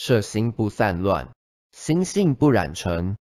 摄心不散乱心性不染尘